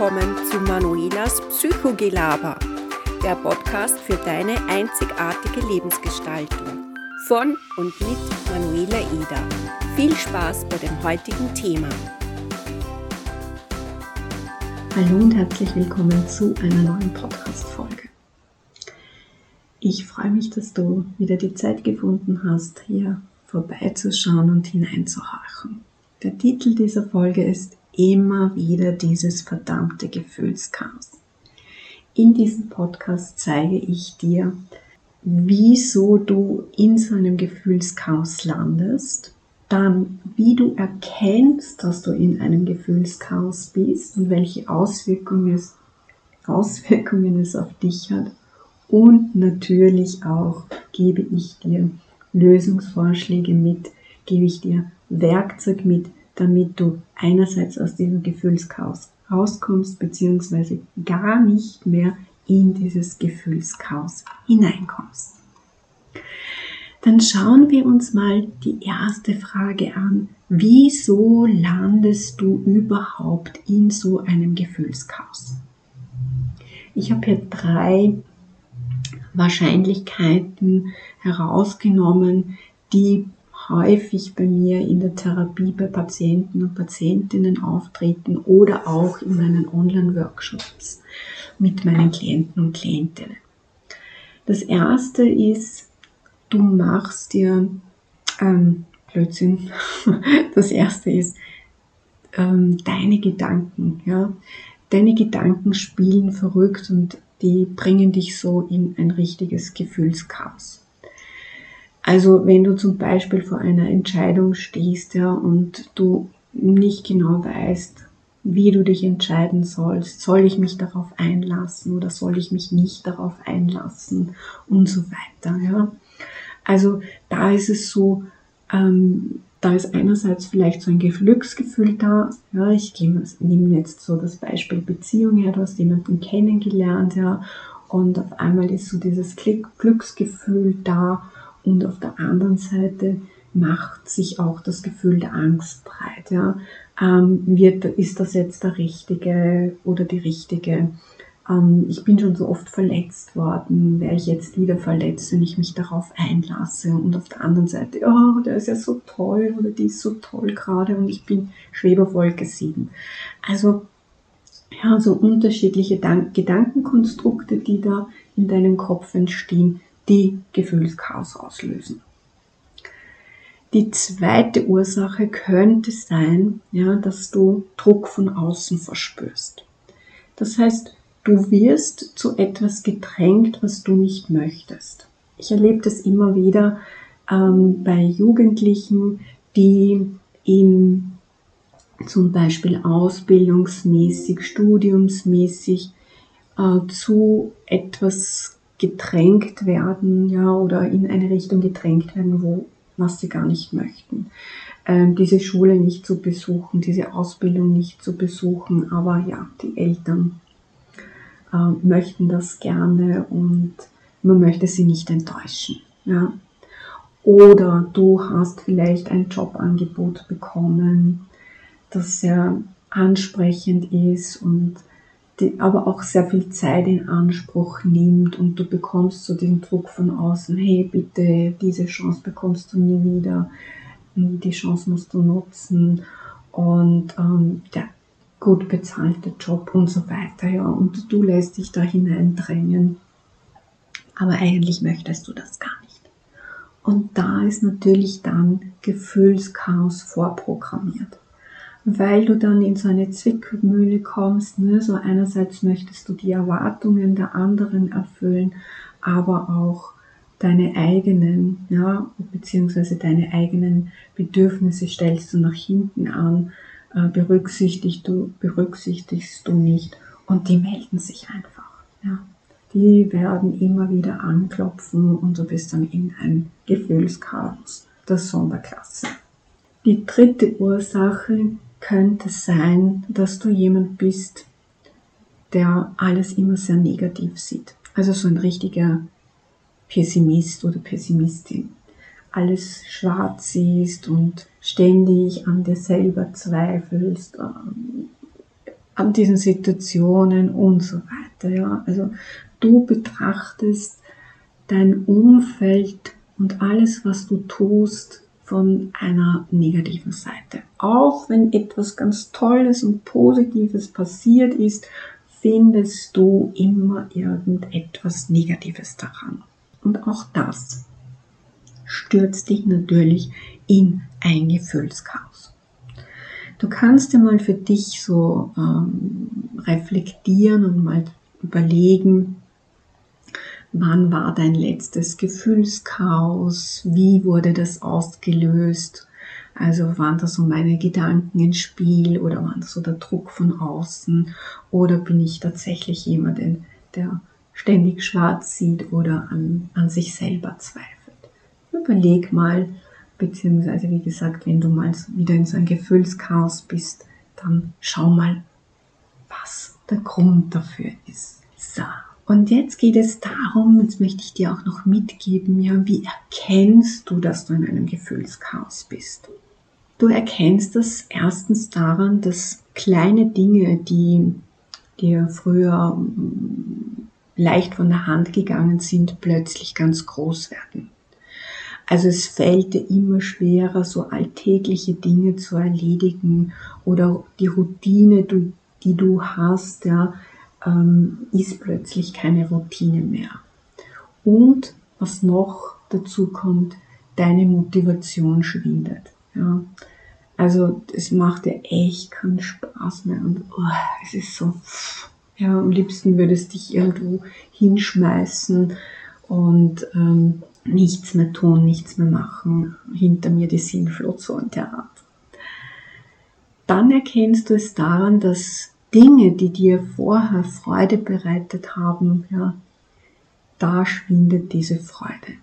willkommen zu Manuelas Psychogelaber, der Podcast für deine einzigartige Lebensgestaltung. Von und mit Manuela Eder. Viel Spaß bei dem heutigen Thema. Hallo und herzlich willkommen zu einer neuen Podcast-Folge. Ich freue mich, dass du wieder die Zeit gefunden hast, hier vorbeizuschauen und hineinzuhorchen. Der Titel dieser Folge ist immer wieder dieses verdammte Gefühlschaos. In diesem Podcast zeige ich dir, wieso du in so einem Gefühlschaos landest, dann wie du erkennst, dass du in einem Gefühlschaos bist und welche Auswirkungen es, Auswirkungen es auf dich hat. Und natürlich auch gebe ich dir Lösungsvorschläge mit, gebe ich dir Werkzeug mit, damit du einerseits aus diesem Gefühlschaos rauskommst, beziehungsweise gar nicht mehr in dieses Gefühlschaos hineinkommst. Dann schauen wir uns mal die erste Frage an. Wieso landest du überhaupt in so einem Gefühlschaos? Ich habe hier drei Wahrscheinlichkeiten herausgenommen, die häufig bei mir in der Therapie bei Patienten und Patientinnen auftreten oder auch in meinen Online-Workshops mit meinen Klienten und Klientinnen. Das erste ist, du machst dir ähm, Blödsinn. Das erste ist ähm, deine Gedanken. Ja, deine Gedanken spielen verrückt und die bringen dich so in ein richtiges Gefühlschaos. Also wenn du zum Beispiel vor einer Entscheidung stehst ja, und du nicht genau weißt, wie du dich entscheiden sollst, soll ich mich darauf einlassen oder soll ich mich nicht darauf einlassen und so weiter. Ja. Also da ist es so, ähm, da ist einerseits vielleicht so ein Glücksgefühl da. Ja, ich nehme jetzt so das Beispiel Beziehung her, du hast jemanden kennengelernt, ja, und auf einmal ist so dieses Glücksgefühl da und auf der anderen Seite macht sich auch das Gefühl der Angst breit. Ja? Ähm, wird, ist das jetzt der Richtige oder die Richtige? Ähm, ich bin schon so oft verletzt worden, wäre ich jetzt wieder verletzt, wenn ich mich darauf einlasse. Und auf der anderen Seite, oh, der ist ja so toll oder die ist so toll gerade und ich bin Schweberwolke 7. Also ja, so unterschiedliche Gedankenkonstrukte, die da in deinem Kopf entstehen, die Gefühlschaos auslösen. Die zweite Ursache könnte sein, ja, dass du Druck von außen verspürst. Das heißt, du wirst zu etwas gedrängt, was du nicht möchtest. Ich erlebe das immer wieder ähm, bei Jugendlichen, die in zum Beispiel ausbildungsmäßig, studiumsmäßig äh, zu etwas gedrängt werden, ja, oder in eine Richtung gedrängt werden, wo, was sie gar nicht möchten. Ähm, diese Schule nicht zu besuchen, diese Ausbildung nicht zu besuchen, aber ja, die Eltern äh, möchten das gerne und man möchte sie nicht enttäuschen, ja. Oder du hast vielleicht ein Jobangebot bekommen, das sehr ansprechend ist und die aber auch sehr viel Zeit in Anspruch nimmt und du bekommst so den Druck von außen, hey bitte, diese Chance bekommst du nie wieder, die Chance musst du nutzen und ähm, der gut bezahlte Job und so weiter, ja, und du lässt dich da hineindrängen, aber eigentlich möchtest du das gar nicht. Und da ist natürlich dann Gefühlschaos vorprogrammiert weil du dann in so eine Zwickmühle kommst. Ne? So einerseits möchtest du die Erwartungen der anderen erfüllen, aber auch deine eigenen, ja, beziehungsweise deine eigenen Bedürfnisse stellst du nach hinten an, äh, berücksichtigst du, berücksichtigst du nicht und die melden sich einfach, ja. Die werden immer wieder anklopfen und du bist dann in ein Gefühlschaos der Sonderklasse. Die dritte Ursache könnte sein, dass du jemand bist, der alles immer sehr negativ sieht. Also so ein richtiger Pessimist oder Pessimistin. Alles schwarz siehst und ständig an dir selber zweifelst, ähm, an diesen Situationen und so weiter. Ja, also du betrachtest dein Umfeld und alles, was du tust, von einer negativen Seite. Auch wenn etwas ganz Tolles und Positives passiert ist, findest du immer irgendetwas Negatives daran. Und auch das stürzt dich natürlich in ein Gefühlschaos. Du kannst dir mal für dich so ähm, reflektieren und mal überlegen, wann war dein letztes Gefühlschaos, wie wurde das ausgelöst, also waren da so meine Gedanken ins Spiel oder waren das so der Druck von außen oder bin ich tatsächlich jemand, der ständig schwarz sieht oder an, an sich selber zweifelt. Überleg mal, beziehungsweise wie gesagt, wenn du mal wieder in so ein Gefühlschaos bist, dann schau mal, was der Grund dafür ist. So. Und jetzt geht es darum, jetzt möchte ich dir auch noch mitgeben, ja, wie erkennst du, dass du in einem Gefühlschaos bist? Du erkennst das erstens daran, dass kleine Dinge, die dir früher mm, leicht von der Hand gegangen sind, plötzlich ganz groß werden. Also es fällt dir immer schwerer, so alltägliche Dinge zu erledigen oder die Routine, die du hast, ja, ähm, ist plötzlich keine Routine mehr. Und was noch dazu kommt, deine Motivation schwindet. Ja. Also es macht dir echt keinen Spaß mehr und oh, es ist so, ja, am liebsten würdest dich irgendwo hinschmeißen und ähm, nichts mehr tun, nichts mehr machen. Hinter mir die Sinnflut so und der Art. Dann erkennst du es daran, dass Dinge, die dir vorher Freude bereitet haben, ja, da schwindet diese Freude.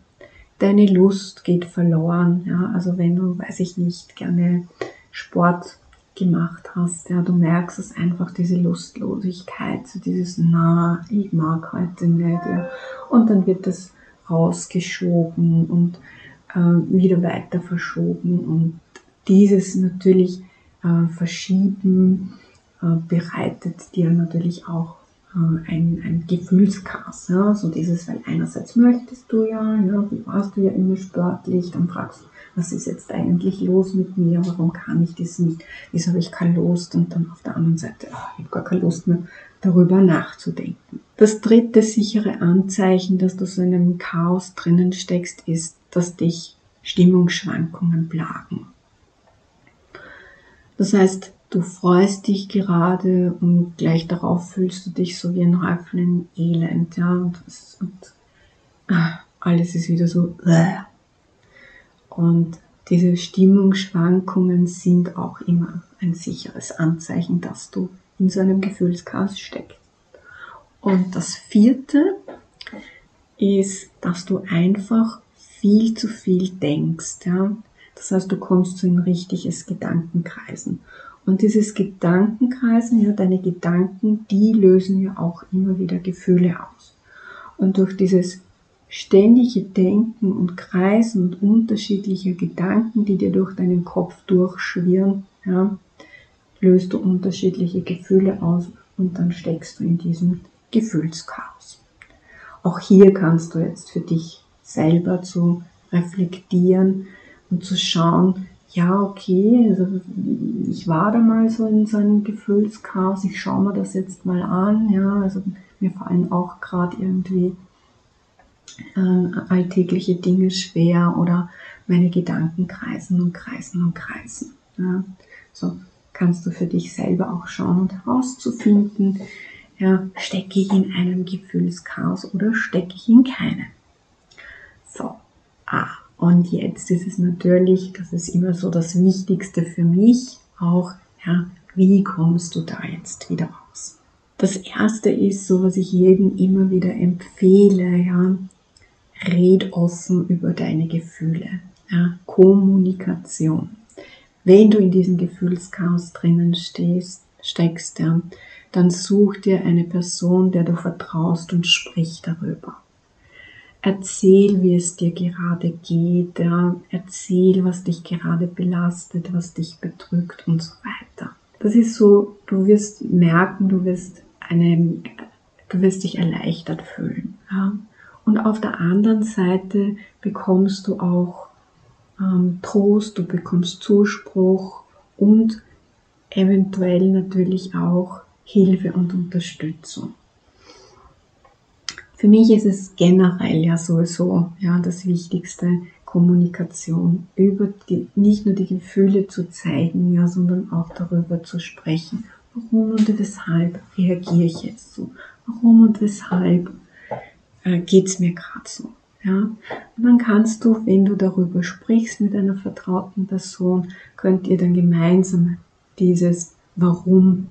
Deine Lust geht verloren, ja, also wenn du, weiß ich nicht, gerne Sport gemacht hast, ja, du merkst es einfach, diese Lustlosigkeit, so dieses, na, ich mag heute nicht, ja, und dann wird das rausgeschoben und äh, wieder weiter verschoben und dieses natürlich äh, Verschieben bereitet dir natürlich auch äh, ein, ein Gefühlschaos. Ja? So dieses, weil einerseits möchtest du ja, ja, du warst du ja immer sportlich, dann fragst du, was ist jetzt eigentlich los mit mir, warum kann ich das nicht, wieso habe ich keine Lust und dann auf der anderen Seite, oh, ich habe gar keine Lust mehr darüber nachzudenken. Das dritte sichere Anzeichen, dass du so in einem Chaos drinnen steckst, ist, dass dich Stimmungsschwankungen plagen. Das heißt, du freust dich gerade und gleich darauf fühlst du dich so wie ein Häufel in Elend, ja, und, und ah, alles ist wieder so, äh. und diese Stimmungsschwankungen sind auch immer ein sicheres Anzeichen, dass du in so einem Gefühlschaos steckst. Und das vierte ist, dass du einfach viel zu viel denkst, ja. Das heißt, du kommst zu ein richtiges Gedankenkreisen. Und dieses Gedankenkreisen, ja, deine Gedanken, die lösen ja auch immer wieder Gefühle aus. Und durch dieses ständige Denken und Kreisen und unterschiedliche Gedanken, die dir durch deinen Kopf durchschwirren, ja, löst du unterschiedliche Gefühle aus und dann steckst du in diesem Gefühlschaos. Auch hier kannst du jetzt für dich selber zu reflektieren und zu schauen, ja, okay, also ich war da mal so in so einem Gefühlschaos, ich schaue mir das jetzt mal an, ja, also mir fallen auch gerade irgendwie äh, alltägliche Dinge schwer oder meine Gedanken kreisen und kreisen und kreisen. Ja. So kannst du für dich selber auch schauen und herauszufinden, ja, stecke ich in einem Gefühlschaos oder stecke ich in keinem. So, ah, und jetzt ist es natürlich, das ist immer so das Wichtigste für mich, auch, ja, wie kommst du da jetzt wieder raus? Das erste ist so, was ich jedem immer wieder empfehle, ja, red offen über deine Gefühle, ja, Kommunikation. Wenn du in diesem Gefühlschaos drinnen stehst, steckst, ja, dann such dir eine Person, der du vertraust und sprich darüber. Erzähl, wie es dir gerade geht, ja. erzähl, was dich gerade belastet, was dich bedrückt und so weiter. Das ist so, du wirst merken, du wirst eine, du wirst dich erleichtert fühlen. Ja? Und auf der anderen Seite bekommst du auch ähm, Trost, du bekommst Zuspruch und eventuell natürlich auch Hilfe und Unterstützung. Für mich ist es generell ja sowieso ja das Wichtigste Kommunikation über die, nicht nur die Gefühle zu zeigen, ja, sondern auch darüber zu sprechen. Warum und weshalb reagiere ich jetzt so? Warum und weshalb äh, geht's mir gerade so? Ja, und dann kannst du, wenn du darüber sprichst mit einer vertrauten Person, könnt ihr dann gemeinsam dieses Warum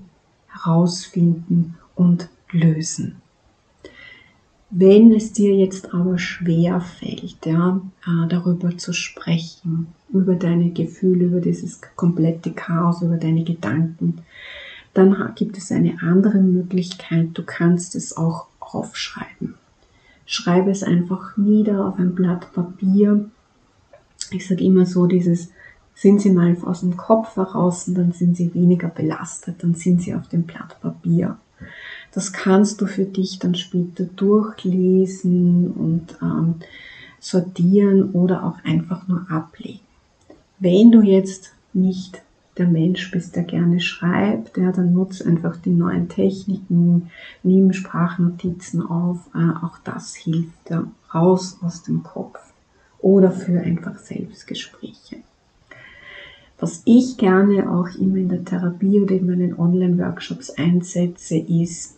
herausfinden und lösen. Wenn es dir jetzt aber schwer fällt, ja, äh, darüber zu sprechen, über deine Gefühle, über dieses komplette Chaos, über deine Gedanken, dann gibt es eine andere Möglichkeit. Du kannst es auch aufschreiben. Schreibe es einfach nieder auf ein Blatt Papier. Ich sage immer so, dieses sind sie mal aus dem Kopf heraus, dann sind sie weniger belastet, dann sind sie auf dem Blatt Papier. Das kannst du für dich dann später durchlesen und ähm, sortieren oder auch einfach nur ablegen. Wenn du jetzt nicht der Mensch bist, der gerne schreibt, ja, dann nutze einfach die neuen Techniken, nimm Sprachnotizen auf, äh, auch das hilft ja, raus aus dem Kopf oder für einfach Selbstgespräche. Was ich gerne auch immer in der Therapie oder in meinen Online-Workshops einsetze, ist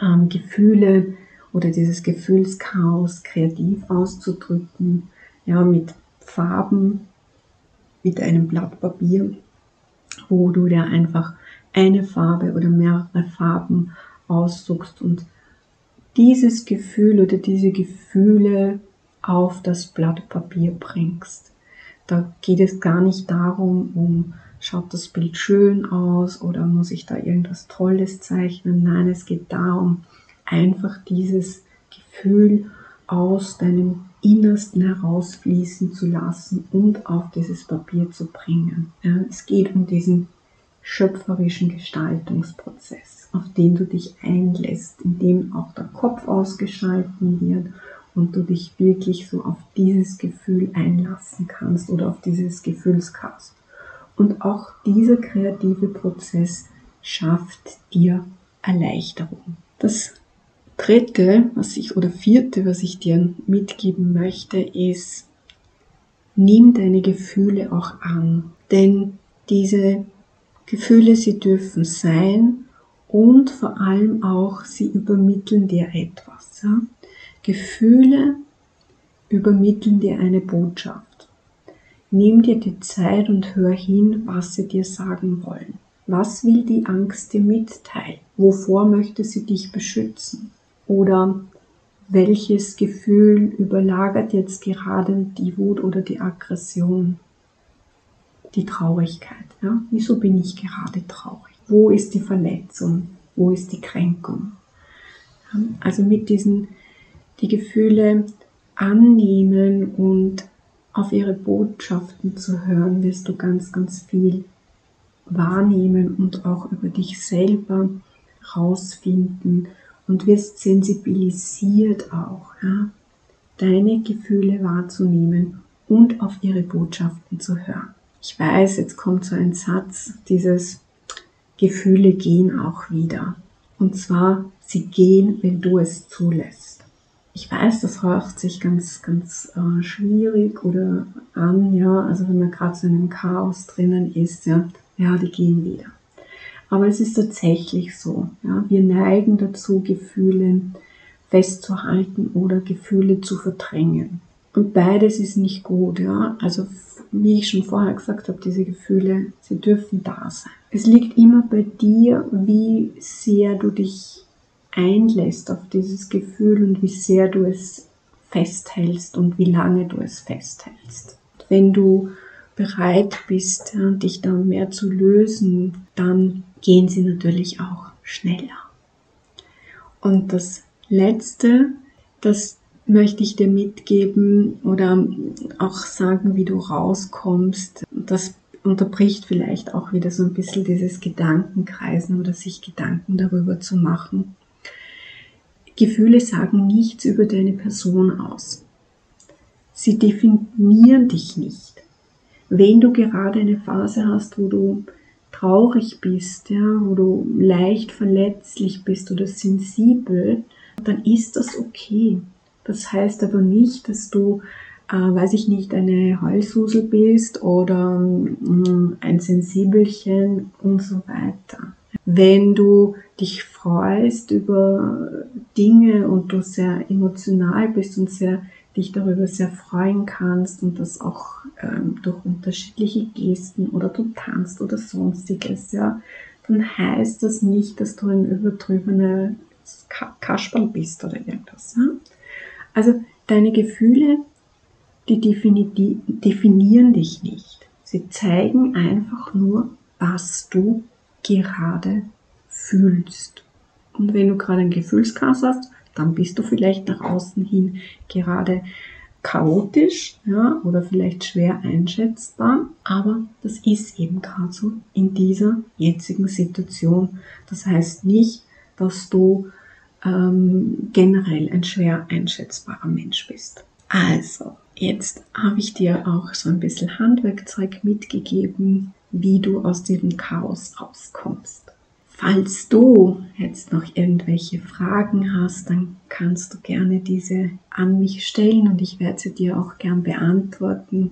ähm, Gefühle oder dieses Gefühlschaos kreativ auszudrücken, ja, mit Farben, mit einem Blatt Papier, wo du dir einfach eine Farbe oder mehrere Farben aussuchst und dieses Gefühl oder diese Gefühle auf das Blatt Papier bringst. Da geht es gar nicht darum, um schaut das Bild schön aus oder muss ich da irgendwas Tolles zeichnen. Nein, es geht darum, einfach dieses Gefühl aus deinem Innersten herausfließen zu lassen und auf dieses Papier zu bringen. Es geht um diesen schöpferischen Gestaltungsprozess, auf den du dich einlässt, in dem auch der Kopf ausgeschalten wird und du dich wirklich so auf dieses Gefühl einlassen kannst oder auf dieses Gefühlschaos. Und auch dieser kreative Prozess schafft dir Erleichterung. Das dritte, was ich oder vierte, was ich dir mitgeben möchte, ist, nimm deine Gefühle auch an. Denn diese Gefühle, sie dürfen sein und vor allem auch, sie übermitteln dir etwas. Ja? Gefühle übermitteln dir eine Botschaft. Nimm dir die Zeit und hör hin, was sie dir sagen wollen. Was will die Angst dir mitteilen? Wovor möchte sie dich beschützen? Oder welches Gefühl überlagert jetzt gerade die Wut oder die Aggression? Die Traurigkeit. Ja? Wieso bin ich gerade traurig? Wo ist die Verletzung? Wo ist die Kränkung? Also mit diesen die Gefühle annehmen und auf ihre Botschaften zu hören, wirst du ganz, ganz viel wahrnehmen und auch über dich selber rausfinden und wirst sensibilisiert auch, ja, deine Gefühle wahrzunehmen und auf ihre Botschaften zu hören. Ich weiß, jetzt kommt so ein Satz, dieses Gefühle gehen auch wieder. Und zwar, sie gehen, wenn du es zulässt. Ich weiß, das hört sich ganz, ganz äh, schwierig oder an, ja, also wenn man gerade so in einem Chaos drinnen ist, ja, ja, die gehen wieder. Aber es ist tatsächlich so, ja, wir neigen dazu, Gefühle festzuhalten oder Gefühle zu verdrängen. Und beides ist nicht gut, ja. Also, wie ich schon vorher gesagt habe, diese Gefühle, sie dürfen da sein. Es liegt immer bei dir, wie sehr du dich einlässt auf dieses Gefühl und wie sehr du es festhältst und wie lange du es festhältst. Wenn du bereit bist, dich da mehr zu lösen, dann gehen sie natürlich auch schneller. Und das Letzte, das möchte ich dir mitgeben oder auch sagen, wie du rauskommst. Das unterbricht vielleicht auch wieder so ein bisschen dieses Gedankenkreisen oder sich Gedanken darüber zu machen. Gefühle sagen nichts über deine Person aus. Sie definieren dich nicht. Wenn du gerade eine Phase hast, wo du traurig bist, ja, wo du leicht verletzlich bist oder sensibel, dann ist das okay. Das heißt aber nicht, dass du, äh, weiß ich nicht, eine Heulsusel bist oder äh, ein Sensibelchen und so weiter. Wenn du dich freust über Dinge und du sehr emotional bist und sehr dich darüber sehr freuen kannst und das auch ähm, durch unterschiedliche Gesten oder du tanzt oder sonstiges, ja, dann heißt das nicht, dass du ein übertriebener Kasperl bist oder irgendwas. Ja? Also deine Gefühle, die definieren dich nicht. Sie zeigen einfach nur, was du gerade fühlst. Und wenn du gerade ein Gefühlschaos hast, dann bist du vielleicht nach außen hin gerade chaotisch ja, oder vielleicht schwer einschätzbar, aber das ist eben gerade so in dieser jetzigen Situation. Das heißt nicht, dass du ähm, generell ein schwer einschätzbarer Mensch bist. Also, jetzt habe ich dir auch so ein bisschen Handwerkzeug mitgegeben, wie du aus diesem Chaos rauskommst. Falls du jetzt noch irgendwelche Fragen hast, dann kannst du gerne diese an mich stellen und ich werde sie dir auch gern beantworten.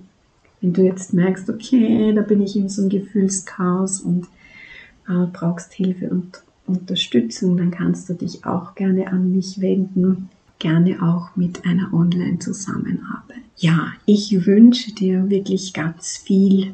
Wenn du jetzt merkst, okay, da bin ich in so einem Gefühlschaos und äh, brauchst Hilfe und Unterstützung, dann kannst du dich auch gerne an mich wenden, gerne auch mit einer Online-Zusammenarbeit. Ja, ich wünsche dir wirklich ganz viel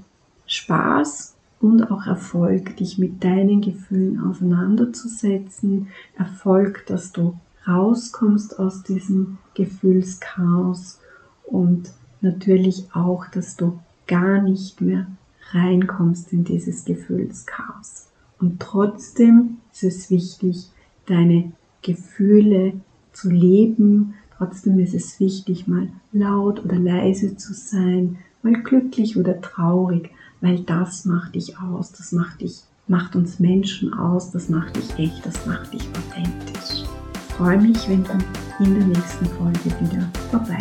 Spaß und auch Erfolg, dich mit deinen Gefühlen auseinanderzusetzen. Erfolg, dass du rauskommst aus diesem Gefühlschaos und natürlich auch, dass du gar nicht mehr reinkommst in dieses Gefühlschaos. Und trotzdem ist es wichtig, deine Gefühle zu leben. Trotzdem ist es wichtig, mal laut oder leise zu sein, mal glücklich oder traurig, weil das macht dich aus, das macht dich, macht uns Menschen aus, das macht dich echt, das macht dich authentisch. Ich freue mich, wenn du in der nächsten Folge wieder vorbei